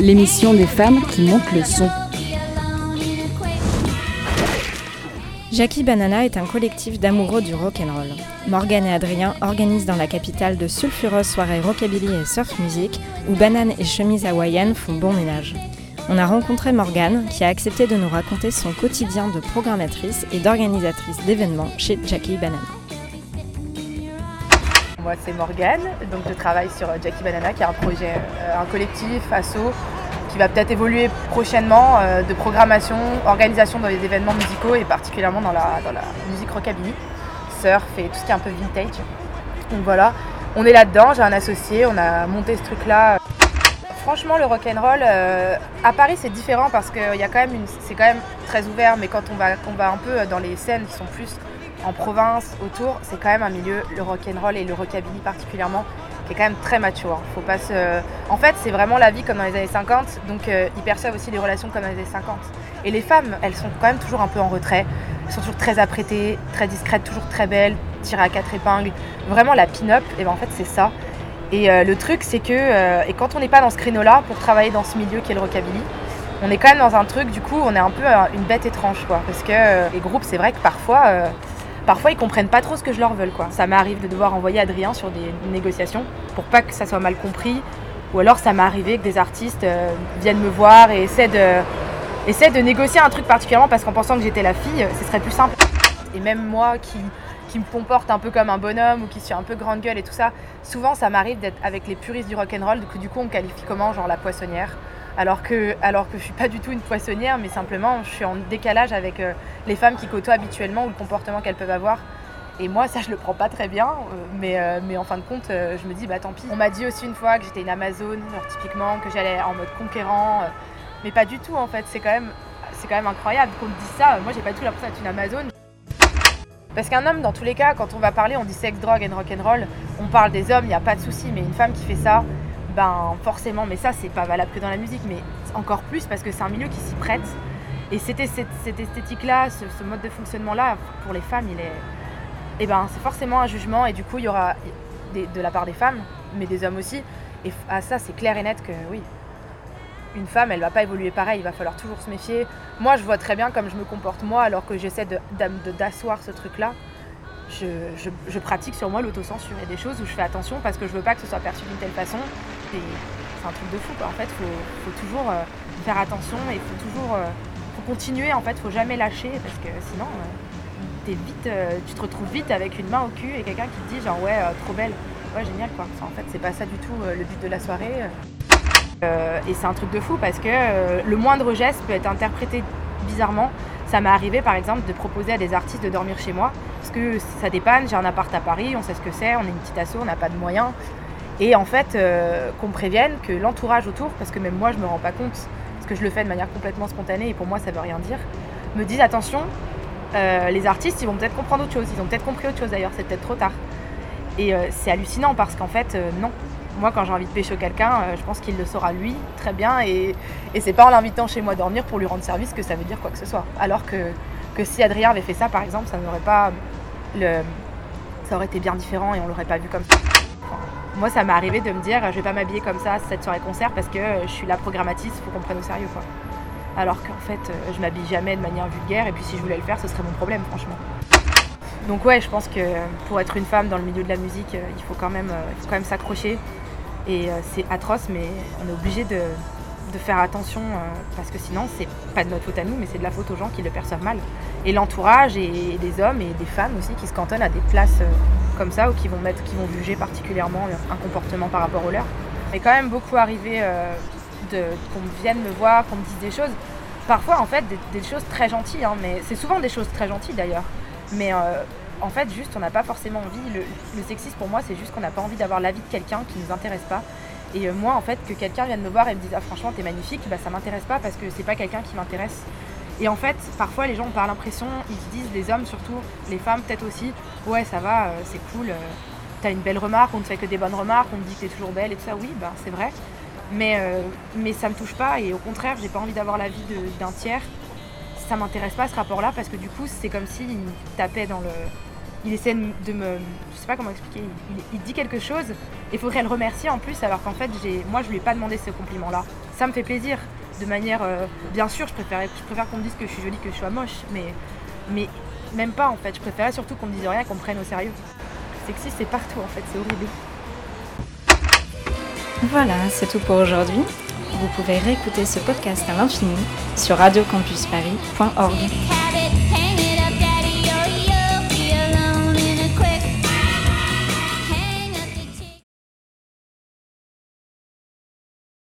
L'émission des femmes qui montent le son. Jackie Banana est un collectif d'amoureux du rock and. Morgan et Adrien organisent dans la capitale de sulfureuses soirées rockabilly et surf music où bananes et chemises hawaïennes font bon ménage. On a rencontré Morgane qui a accepté de nous raconter son quotidien de programmatrice et d'organisatrice d'événements chez Jackie Banana. Moi c'est Morgane, donc je travaille sur Jackie Banana qui est un projet, euh, un collectif, asso, qui va peut-être évoluer prochainement euh, de programmation, organisation dans les événements musicaux et particulièrement dans la, dans la musique rockabilly, surf et tout ce qui est un peu vintage. Donc voilà, on est là-dedans, j'ai un associé, on a monté ce truc-là. Franchement, le rock and roll euh, à Paris c'est différent parce que y a quand c'est quand même très ouvert, mais quand on va, on va un peu dans les scènes qui sont plus en province, autour, c'est quand même un milieu, le rock and roll et le rockabilly particulièrement, qui est quand même très mature. Hein. Faut pas se... En fait, c'est vraiment la vie comme dans les années 50, donc euh, ils perçoivent aussi les relations comme dans les années 50. Et les femmes, elles sont quand même toujours un peu en retrait, elles sont toujours très apprêtées, très discrètes, toujours très belles, tirées à quatre épingles. Vraiment la pin-up, et ben en fait c'est ça. Et euh, le truc, c'est que euh, et quand on n'est pas dans ce créneau-là pour travailler dans ce milieu qui est le rockabilly, on est quand même dans un truc, du coup, on est un peu une bête étrange, quoi. Parce que les groupes, c'est vrai que parfois, parfois, ils comprennent pas trop ce que je leur veux, quoi. Ça m'arrive de devoir envoyer Adrien sur des négociations pour pas que ça soit mal compris. Ou alors, ça m'est arrivé que des artistes euh, viennent me voir et essaient de, essaient de négocier un truc particulièrement parce qu'en pensant que j'étais la fille, ce serait plus simple. Et même moi qui, me comporte un peu comme un bonhomme ou qui suis un peu grande gueule et tout ça, souvent ça m'arrive d'être avec les puristes du rock'n'roll, du coup on me qualifie comment Genre la poissonnière. Alors que, alors que je suis pas du tout une poissonnière, mais simplement je suis en décalage avec euh, les femmes qui côtoient habituellement ou le comportement qu'elles peuvent avoir. Et moi, ça, je le prends pas très bien, euh, mais, euh, mais en fin de compte, je me dis, bah tant pis. On m'a dit aussi une fois que j'étais une Amazone, typiquement, que j'allais en mode conquérant, mais pas du tout en fait. C'est quand même, c'est quand même incroyable qu'on me dise ça. Moi, j'ai pas du tout l'impression d'être une Amazone. Parce qu'un homme, dans tous les cas, quand on va parler, on dit sexe, drogue and rock'n'roll, on parle des hommes, il n'y a pas de souci, mais une femme qui fait ça, ben forcément, mais ça, c'est pas valable que dans la musique, mais encore plus parce que c'est un milieu qui s'y prête. Et cette, cette esthétique-là, ce, mode de fonctionnement-là, pour les femmes, il est. Eh ben, c'est forcément un jugement, et du coup, il y aura de la part des femmes, mais des hommes aussi. Et à ça, c'est clair et net que oui, une femme, elle va pas évoluer pareil, il va falloir toujours se méfier. Moi, je vois très bien comme je me comporte moi, alors que j'essaie d'asseoir ce truc-là. Je, pratique sur moi l'autocensure. Il a des choses où je fais attention parce que je veux pas que ce soit perçu d'une telle façon. Et C'est un truc de fou. En fait, faut, faut toujours euh, faire attention et faut toujours euh, faut continuer. En fait, faut jamais lâcher parce que sinon, euh, vite, euh, tu te retrouves vite avec une main au cul et quelqu'un qui te dit genre ouais, trop belle. Ouais, génial, quoi. En fait, c'est pas ça du tout le but de la soirée. Et c'est un truc de fou parce que le moindre geste peut être interprété bizarrement. Ça m'est arrivé par exemple de proposer à des artistes de dormir chez moi parce que ça dépanne, j'ai un appart à Paris, on sait ce que c'est, on est une petite asso, on n'a pas de moyens. Et en fait, euh, qu'on prévienne que l'entourage autour, parce que même moi je me rends pas compte, parce que je le fais de manière complètement spontanée et pour moi ça veut rien dire, me disent attention, euh, les artistes ils vont peut-être comprendre autre chose, ils ont peut-être compris autre chose d'ailleurs, c'est peut-être trop tard. Et euh, c'est hallucinant parce qu'en fait, euh, non. Moi, quand j'ai envie de pécho quelqu'un, je pense qu'il le saura lui très bien. Et, et c'est pas en l'invitant chez moi dormir pour lui rendre service que ça veut dire quoi que ce soit. Alors que, que si Adrien avait fait ça, par exemple, ça n'aurait pas. Ça aurait été bien différent et on l'aurait pas vu comme ça. Moi, ça m'est arrivé de me dire je vais pas m'habiller comme ça cette soirée concert parce que euh, je suis la programmatrice, faut qu'on prenne au sérieux. quoi. Alors qu'en fait, euh, je m'habille jamais de manière vulgaire et puis si je voulais le faire, ce serait mon problème, franchement. Donc ouais, je pense que pour être une femme dans le milieu de la musique, euh, il faut quand même, euh, il faut quand même s'accrocher. Et euh, c'est atroce, mais on est obligé de, de faire attention euh, parce que sinon, c'est pas de notre faute à nous, mais c'est de la faute aux gens qui le perçoivent mal. Et l'entourage et des hommes et des femmes aussi qui se cantonnent à des places euh, comme ça ou qui vont mettre, qui vont juger particulièrement un comportement par rapport au leur. Mais quand même beaucoup arrivé euh, qu'on vienne me voir, qu'on me dise des choses. Parfois, en fait, des, choses très gentilles, hein, mais c'est souvent des choses très gentilles d'ailleurs. Mais en fait, juste, on n'a pas forcément envie. Le, le sexisme pour moi, c'est juste qu'on n'a pas envie d'avoir l'avis de quelqu'un qui nous intéresse pas. Et euh, moi, en fait, que quelqu'un vienne me voir et me dise ah franchement t'es magnifique, bah ça m'intéresse pas parce que c'est pas quelqu'un qui m'intéresse. Et en fait, parfois les gens ont pas l'impression, ils se disent, les hommes surtout, les femmes peut-être aussi, ouais ça va, euh, c'est cool, euh, t'as une belle remarque, on ne fait que des bonnes remarques, on te dit que t'es toujours belle et tout ça, oui, bah c'est vrai. Mais, mais ça me touche pas et au contraire, j'ai pas envie d'avoir l'avis de- d'un tiers. Ça m'intéresse pas ce rapport-là parce que du coup, c'est comme s'il me tapait dans le il essaie de me. Je sais pas comment expliquer, il, dit quelque chose et il faudrait le remercier en plus, alors qu'en fait, moi, je lui ai pas demandé ce compliment-là. Ça me fait plaisir, de manière. Euh, bien sûr, je, préfère, je qu'on me dise que je suis jolie que je sois moche, mais, mais même pas en fait. Je préférais surtout qu'on me dise rien, qu'on me prenne au sérieux. Sexy, c'est partout en fait, c'est horrible. Voilà, c'est tout pour aujourd'hui. Vous pouvez réécouter ce podcast à l'infini sur radiocampusparis.org.